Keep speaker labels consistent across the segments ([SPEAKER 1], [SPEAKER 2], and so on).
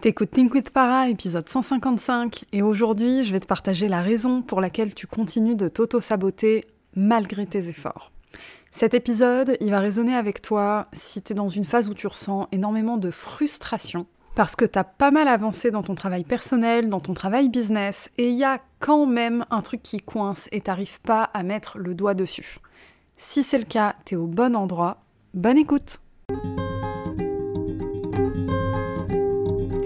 [SPEAKER 1] T'écoutes Think with Farah, épisode 155, et aujourd'hui je vais te partager la raison pour laquelle tu continues de t'auto-saboter malgré tes efforts. Cet épisode, il va résonner avec toi si t'es dans une phase où tu ressens énormément de frustration parce que t'as pas mal avancé dans ton travail personnel, dans ton travail business, et il y a quand même un truc qui coince et t'arrives pas à mettre le doigt dessus. Si c'est le cas, t'es au bon endroit. Bonne écoute!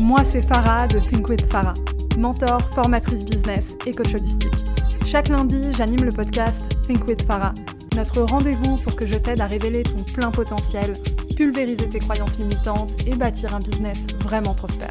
[SPEAKER 1] Moi, c'est Farah de Think with Farah, mentor, formatrice business et coach holistique. Chaque lundi, j'anime le podcast Think with Farah, notre rendez-vous pour que je t'aide à révéler ton plein potentiel, pulvériser tes croyances limitantes et bâtir un business vraiment prospère.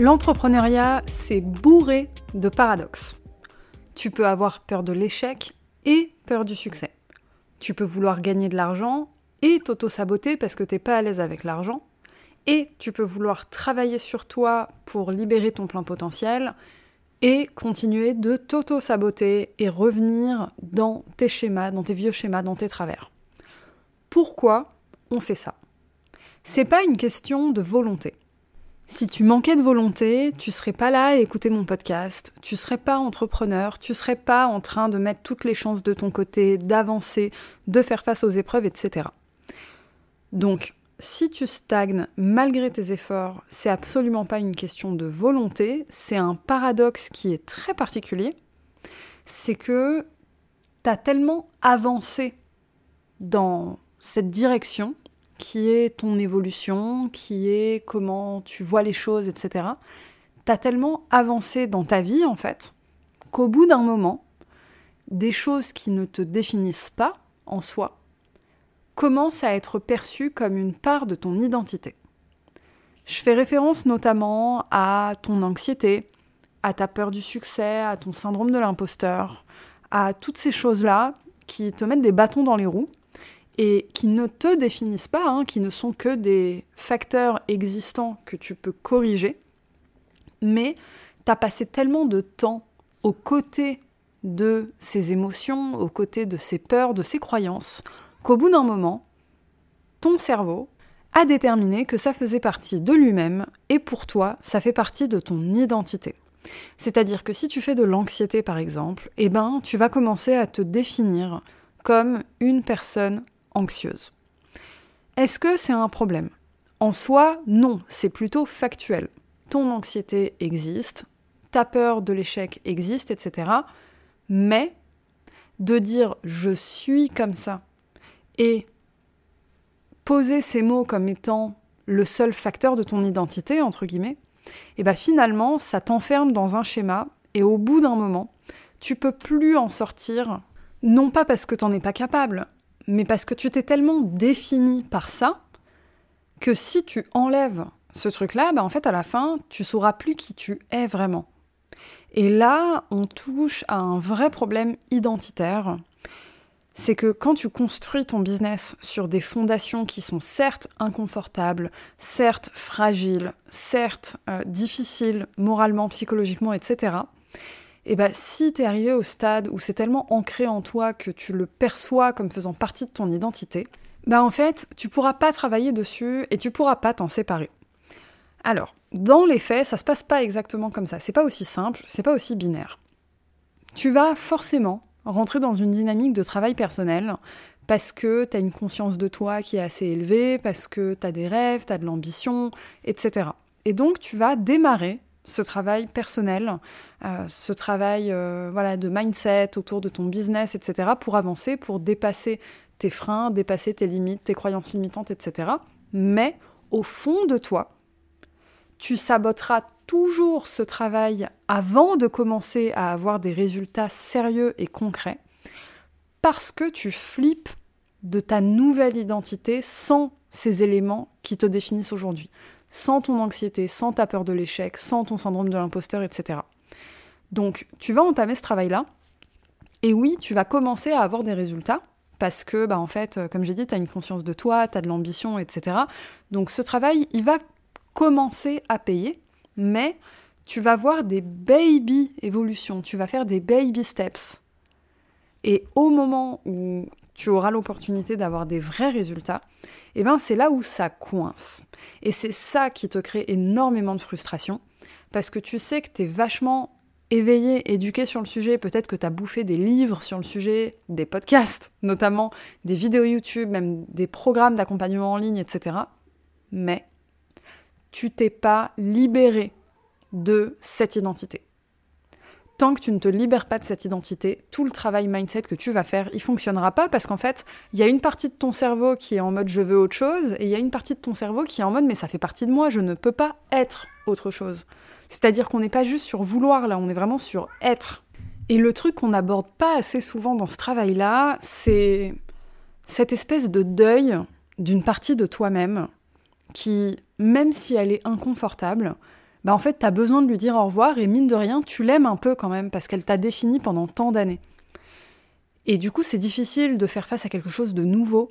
[SPEAKER 1] L'entrepreneuriat, c'est bourré de paradoxes. Tu peux avoir peur de l'échec et peur du succès. Tu peux vouloir gagner de l'argent et t'auto-saboter parce que t'es pas à l'aise avec l'argent. Et tu peux vouloir travailler sur toi pour libérer ton plein potentiel et continuer de t'auto-saboter et revenir dans tes schémas, dans tes vieux schémas, dans tes travers. Pourquoi on fait ça? C'est pas une question de volonté. Si tu manquais de volonté, tu serais pas là à écouter mon podcast, tu serais pas entrepreneur, tu serais pas en train de mettre toutes les chances de ton côté, d'avancer, de faire face aux épreuves, etc. Donc, si tu stagnes malgré tes efforts, c'est absolument pas une question de volonté, c'est un paradoxe qui est très particulier. C'est que tu as tellement avancé dans cette direction qui est ton évolution, qui est comment tu vois les choses, etc. T'as tellement avancé dans ta vie, en fait, qu'au bout d'un moment, des choses qui ne te définissent pas en soi commencent à être perçues comme une part de ton identité. Je fais référence notamment à ton anxiété, à ta peur du succès, à ton syndrome de l'imposteur, à toutes ces choses-là qui te mettent des bâtons dans les roues et qui ne te définissent pas, hein, qui ne sont que des facteurs existants que tu peux corriger, mais tu as passé tellement de temps aux côtés de ces émotions, aux côtés de ces peurs, de ces croyances, qu'au bout d'un moment, ton cerveau a déterminé que ça faisait partie de lui-même et pour toi, ça fait partie de ton identité. C'est-à-dire que si tu fais de l'anxiété par exemple, eh ben, tu vas commencer à te définir comme une personne anxieuse. Est-ce que c'est un problème? En soi, non, c'est plutôt factuel. Ton anxiété existe, ta peur de l'échec existe, etc. Mais de dire je suis comme ça et poser ces mots comme étant le seul facteur de ton identité, entre guillemets, et eh bien finalement, ça t'enferme dans un schéma et au bout d'un moment, tu peux plus en sortir, non pas parce que t'en es pas capable, mais parce que tu t'es tellement défini par ça que si tu enlèves ce truc-là, bah en fait à la fin, tu sauras plus qui tu es vraiment. Et là, on touche à un vrai problème identitaire. C'est que quand tu construis ton business sur des fondations qui sont certes inconfortables, certes fragiles, certes euh, difficiles moralement, psychologiquement, etc., et bah si t'es arrivé au stade où c'est tellement ancré en toi que tu le perçois comme faisant partie de ton identité, bah en fait, tu pourras pas travailler dessus et tu pourras pas t'en séparer. Alors, dans les faits, ça se passe pas exactement comme ça. C'est pas aussi simple, c'est pas aussi binaire. Tu vas forcément rentrer dans une dynamique de travail personnel parce que tu as une conscience de toi qui est assez élevée, parce que tu as des rêves, tu as de l'ambition, etc. Et donc tu vas démarrer ce travail personnel, euh, ce travail euh, voilà, de mindset autour de ton business, etc., pour avancer, pour dépasser tes freins, dépasser tes limites, tes croyances limitantes, etc. Mais au fond de toi, tu saboteras toujours ce travail avant de commencer à avoir des résultats sérieux et concrets, parce que tu flippes de ta nouvelle identité sans ces éléments qui te définissent aujourd'hui sans ton anxiété, sans ta peur de l'échec, sans ton syndrome de l'imposteur, etc. Donc tu vas entamer ce travail-là, et oui, tu vas commencer à avoir des résultats, parce que, bah, en fait, euh, comme j'ai dit, tu as une conscience de toi, tu as de l'ambition, etc. Donc ce travail, il va commencer à payer, mais tu vas voir des baby évolutions, tu vas faire des baby steps. Et au moment où tu auras l'opportunité d'avoir des vrais résultats, eh ben c'est là où ça coince. Et c'est ça qui te crée énormément de frustration, parce que tu sais que tu es vachement éveillé, éduqué sur le sujet, peut-être que tu as bouffé des livres sur le sujet, des podcasts notamment, des vidéos YouTube, même des programmes d'accompagnement en ligne, etc. Mais tu t'es pas libéré de cette identité tant que tu ne te libères pas de cette identité, tout le travail mindset que tu vas faire, il fonctionnera pas parce qu'en fait, il y a une partie de ton cerveau qui est en mode je veux autre chose et il y a une partie de ton cerveau qui est en mode mais ça fait partie de moi, je ne peux pas être autre chose. C'est-à-dire qu'on n'est pas juste sur vouloir là, on est vraiment sur être. Et le truc qu'on n'aborde pas assez souvent dans ce travail-là, c'est cette espèce de deuil d'une partie de toi-même qui, même si elle est inconfortable, bah en fait, tu as besoin de lui dire au revoir et mine de rien, tu l'aimes un peu quand même parce qu'elle t'a défini pendant tant d'années. Et du coup, c'est difficile de faire face à quelque chose de nouveau.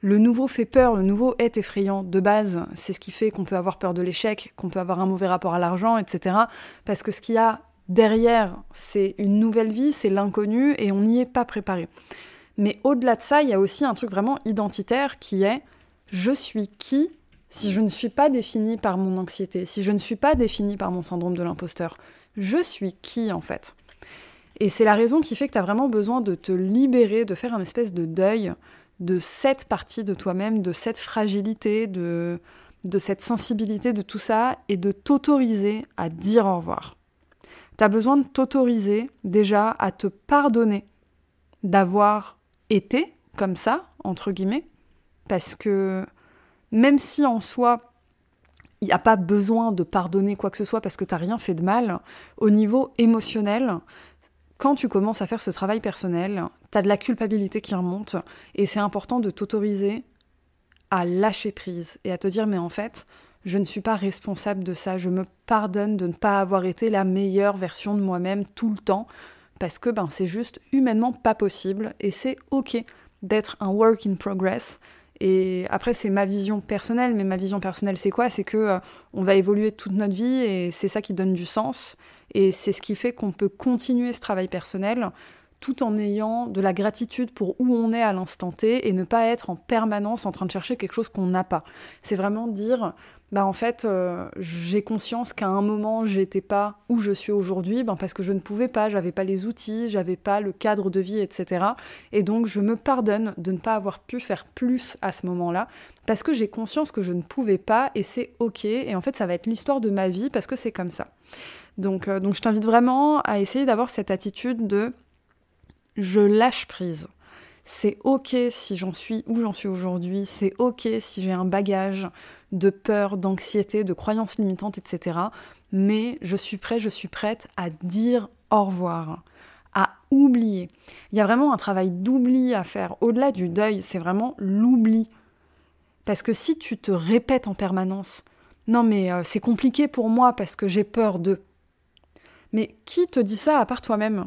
[SPEAKER 1] Le nouveau fait peur, le nouveau est effrayant de base. C'est ce qui fait qu'on peut avoir peur de l'échec, qu'on peut avoir un mauvais rapport à l'argent, etc. Parce que ce qu'il y a derrière, c'est une nouvelle vie, c'est l'inconnu et on n'y est pas préparé. Mais au-delà de ça, il y a aussi un truc vraiment identitaire qui est je suis qui si je ne suis pas définie par mon anxiété, si je ne suis pas définie par mon syndrome de l'imposteur, je suis qui en fait? Et c'est la raison qui fait que tu as vraiment besoin de te libérer, de faire un espèce de deuil de cette partie de toi-même, de cette fragilité, de, de cette sensibilité, de tout ça, et de t'autoriser à dire au revoir. Tu as besoin de t'autoriser déjà à te pardonner d'avoir été comme ça, entre guillemets, parce que même si en soi, il n'y a pas besoin de pardonner quoi que ce soit parce que tu n'as rien fait de mal, au niveau émotionnel, quand tu commences à faire ce travail personnel, tu as de la culpabilité qui remonte et c'est important de t'autoriser à lâcher prise et à te dire mais en fait, je ne suis pas responsable de ça, je me pardonne de ne pas avoir été la meilleure version de moi-même tout le temps parce que ben c'est juste humainement pas possible et c'est OK d'être un work in progress et après, c'est ma vision personnelle, mais ma vision personnelle, c'est quoi? C'est que euh, on va évoluer toute notre vie et c'est ça qui donne du sens. Et c'est ce qui fait qu'on peut continuer ce travail personnel tout en ayant de la gratitude pour où on est à l'instant T et ne pas être en permanence en train de chercher quelque chose qu'on n'a pas. C'est vraiment dire, bah en fait, euh, j'ai conscience qu'à un moment, j'étais pas où je suis aujourd'hui, ben parce que je ne pouvais pas, j'avais pas les outils, j'avais pas le cadre de vie, etc. Et donc, je me pardonne de ne pas avoir pu faire plus à ce moment-là, parce que j'ai conscience que je ne pouvais pas, et c'est ok. Et en fait, ça va être l'histoire de ma vie, parce que c'est comme ça. Donc, euh, donc je t'invite vraiment à essayer d'avoir cette attitude de je lâche prise. C'est ok si j'en suis où j'en suis aujourd'hui, c'est ok si j'ai un bagage de peur, d'anxiété, de croyances limitantes, etc. Mais je suis prêt, je suis prête à dire au revoir, à oublier. Il y a vraiment un travail d'oubli à faire. Au-delà du deuil, c'est vraiment l'oubli. Parce que si tu te répètes en permanence, non mais euh, c'est compliqué pour moi parce que j'ai peur de. Mais qui te dit ça à part toi-même?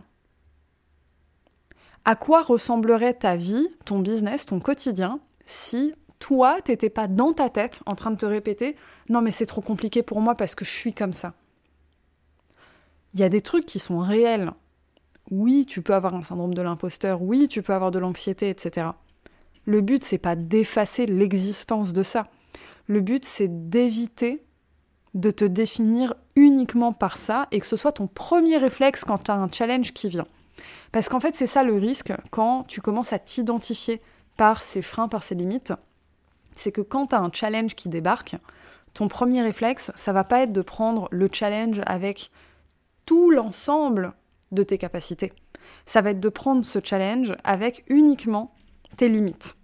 [SPEAKER 1] À quoi ressemblerait ta vie, ton business, ton quotidien, si toi, t'étais pas dans ta tête en train de te répéter Non, mais c'est trop compliqué pour moi parce que je suis comme ça. Il y a des trucs qui sont réels. Oui, tu peux avoir un syndrome de l'imposteur, oui, tu peux avoir de l'anxiété, etc. Le but, c'est pas d'effacer l'existence de ça. Le but, c'est d'éviter de te définir uniquement par ça et que ce soit ton premier réflexe quand tu un challenge qui vient. Parce qu'en fait, c'est ça le risque quand tu commences à t'identifier par ces freins, par ces limites. C'est que quand tu as un challenge qui débarque, ton premier réflexe, ça va pas être de prendre le challenge avec tout l'ensemble de tes capacités. Ça va être de prendre ce challenge avec uniquement tes limites.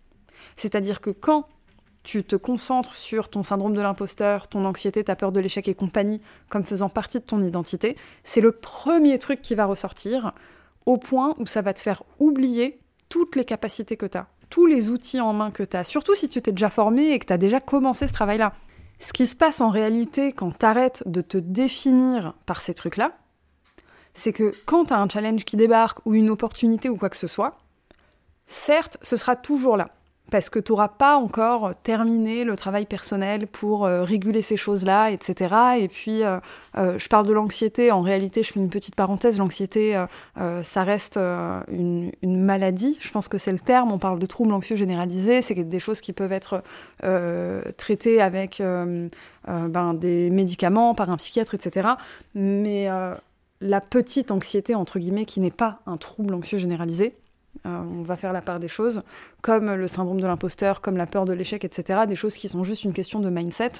[SPEAKER 1] C'est-à-dire que quand tu te concentres sur ton syndrome de l'imposteur, ton anxiété, ta peur de l'échec et compagnie comme faisant partie de ton identité, c'est le premier truc qui va ressortir au point où ça va te faire oublier toutes les capacités que tu as, tous les outils en main que tu as, surtout si tu t'es déjà formé et que tu as déjà commencé ce travail-là. Ce qui se passe en réalité quand tu arrêtes de te définir par ces trucs-là, c'est que quand tu as un challenge qui débarque ou une opportunité ou quoi que ce soit, certes, ce sera toujours là parce que tu n'auras pas encore terminé le travail personnel pour euh, réguler ces choses-là, etc. Et puis, euh, euh, je parle de l'anxiété, en réalité, je fais une petite parenthèse, l'anxiété, ça reste une, maladie, je pense que c'est le terme, on parle de troubles anxieux généralisés, c'est des choses qui peuvent être traitées avec ben, des médicaments, par un psychiatre, etc. Mais la petite anxiété, entre guillemets, qui n'est pas un trouble anxieux généralisé, euh, on va faire la part des choses, comme le syndrome de l'imposteur, comme la peur de l'échec, etc. Des choses qui sont juste une question de mindset.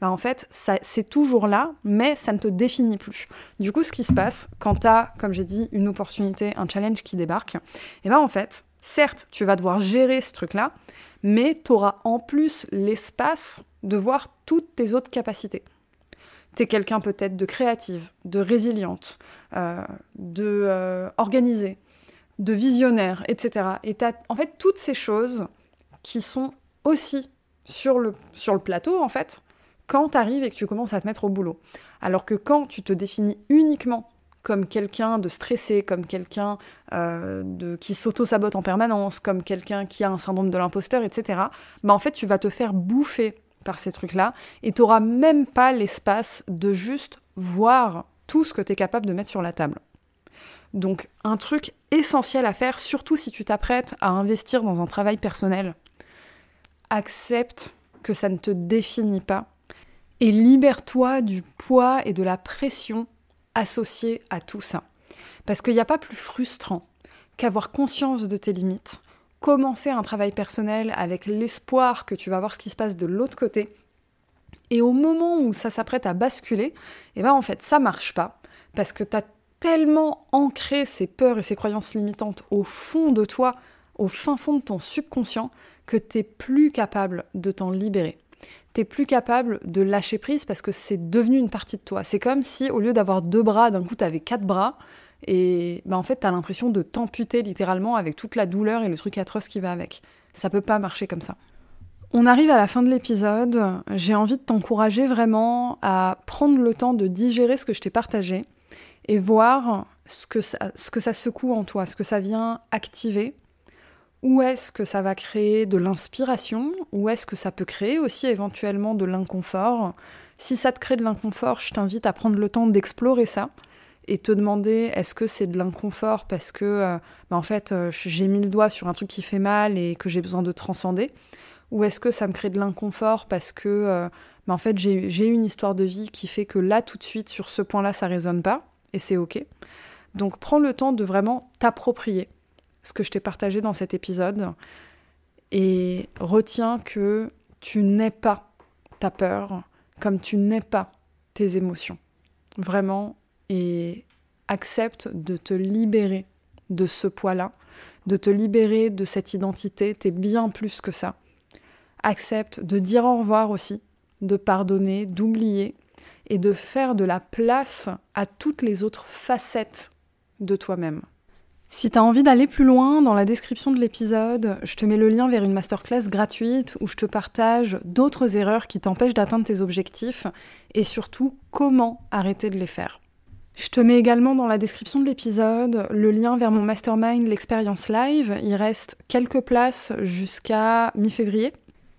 [SPEAKER 1] Bah, en fait, c'est toujours là, mais ça ne te définit plus. Du coup, ce qui se passe quand tu as, comme j'ai dit, une opportunité, un challenge qui débarque, et eh ben en fait, certes, tu vas devoir gérer ce truc-là, mais tu auras en plus l'espace de voir toutes tes autres capacités. Tu es quelqu'un peut-être de créative, de résiliente, euh, de euh, organisée, de visionnaire, etc. Et as, en fait toutes ces choses qui sont aussi sur le, sur le plateau, en fait, quand tu arrives et que tu commences à te mettre au boulot. Alors que quand tu te définis uniquement comme quelqu'un de stressé, comme quelqu'un euh, de, qui s'auto-sabote en permanence, comme quelqu'un qui a un syndrome de l'imposteur, etc., bah en fait, tu vas te faire bouffer par ces trucs-là et tu n'auras même pas l'espace de juste voir tout ce que tu es capable de mettre sur la table. Donc un truc essentiel à faire, surtout si tu t'apprêtes à investir dans un travail personnel, accepte que ça ne te définit pas et libère-toi du poids et de la pression associée à tout ça. Parce qu'il n'y a pas plus frustrant qu'avoir conscience de tes limites, commencer un travail personnel avec l'espoir que tu vas voir ce qui se passe de l'autre côté, et au moment où ça s'apprête à basculer, eh ben en fait ça marche pas, parce que tu tellement ancré ces peurs et ces croyances limitantes au fond de toi, au fin fond de ton subconscient, que tu n'es plus capable de t'en libérer. Tu n'es plus capable de lâcher prise parce que c'est devenu une partie de toi. C'est comme si au lieu d'avoir deux bras, d'un coup tu avais quatre bras et bah, en fait tu as l'impression de t'amputer littéralement avec toute la douleur et le truc atroce qui va avec. Ça peut pas marcher comme ça. On arrive à la fin de l'épisode, j'ai envie de t'encourager vraiment à prendre le temps de digérer ce que je t'ai partagé et voir ce que, ça, ce que ça secoue en toi, ce que ça vient activer. Où est-ce que ça va créer de l'inspiration? Où est-ce que ça peut créer aussi éventuellement de l'inconfort? Si ça te crée de l'inconfort, je t'invite à prendre le temps d'explorer ça et te demander est-ce que c'est de l'inconfort parce que euh, bah, en fait euh, j'ai mis le doigt sur un truc qui fait mal et que j'ai besoin de transcender? Ou est-ce que ça me crée de l'inconfort parce que euh, bah, en fait j'ai une histoire de vie qui fait que là tout de suite sur ce point-là ça résonne pas? C'est ok. Donc prends le temps de vraiment t'approprier ce que je t'ai partagé dans cet épisode et retiens que tu n'es pas ta peur comme tu n'es pas tes émotions. Vraiment, et accepte de te libérer de ce poids-là, de te libérer de cette identité, t'es bien plus que ça. Accepte de dire au revoir aussi, de pardonner, d'oublier et de faire de la place à toutes les autres facettes de toi-même. Si tu as envie d'aller plus loin, dans la description de l'épisode, je te mets le lien vers une masterclass gratuite où je te partage d'autres erreurs qui t'empêchent d'atteindre tes objectifs et surtout comment arrêter de les faire. Je te mets également dans la description de l'épisode le lien vers mon mastermind, l'expérience live. Il reste quelques places jusqu'à mi-février.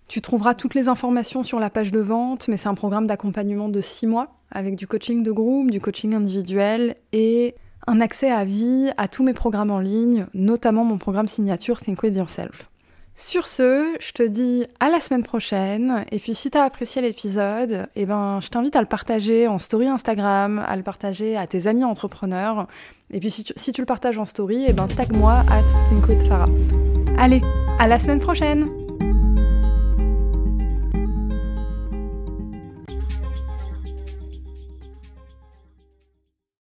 [SPEAKER 1] Tu trouveras toutes les informations sur la page de vente, mais c'est un programme d'accompagnement de 6 mois avec du coaching de groupe, du coaching individuel et un accès à vie à tous mes programmes en ligne, notamment mon programme signature Think With Yourself. Sur ce, je te dis à la semaine prochaine. Et puis si tu as apprécié l'épisode, eh ben, je t'invite à le partager en story Instagram, à le partager à tes amis entrepreneurs. Et puis si tu, le partages en story, eh ben, tag moi at Think With Farah. Allez, à la semaine prochaine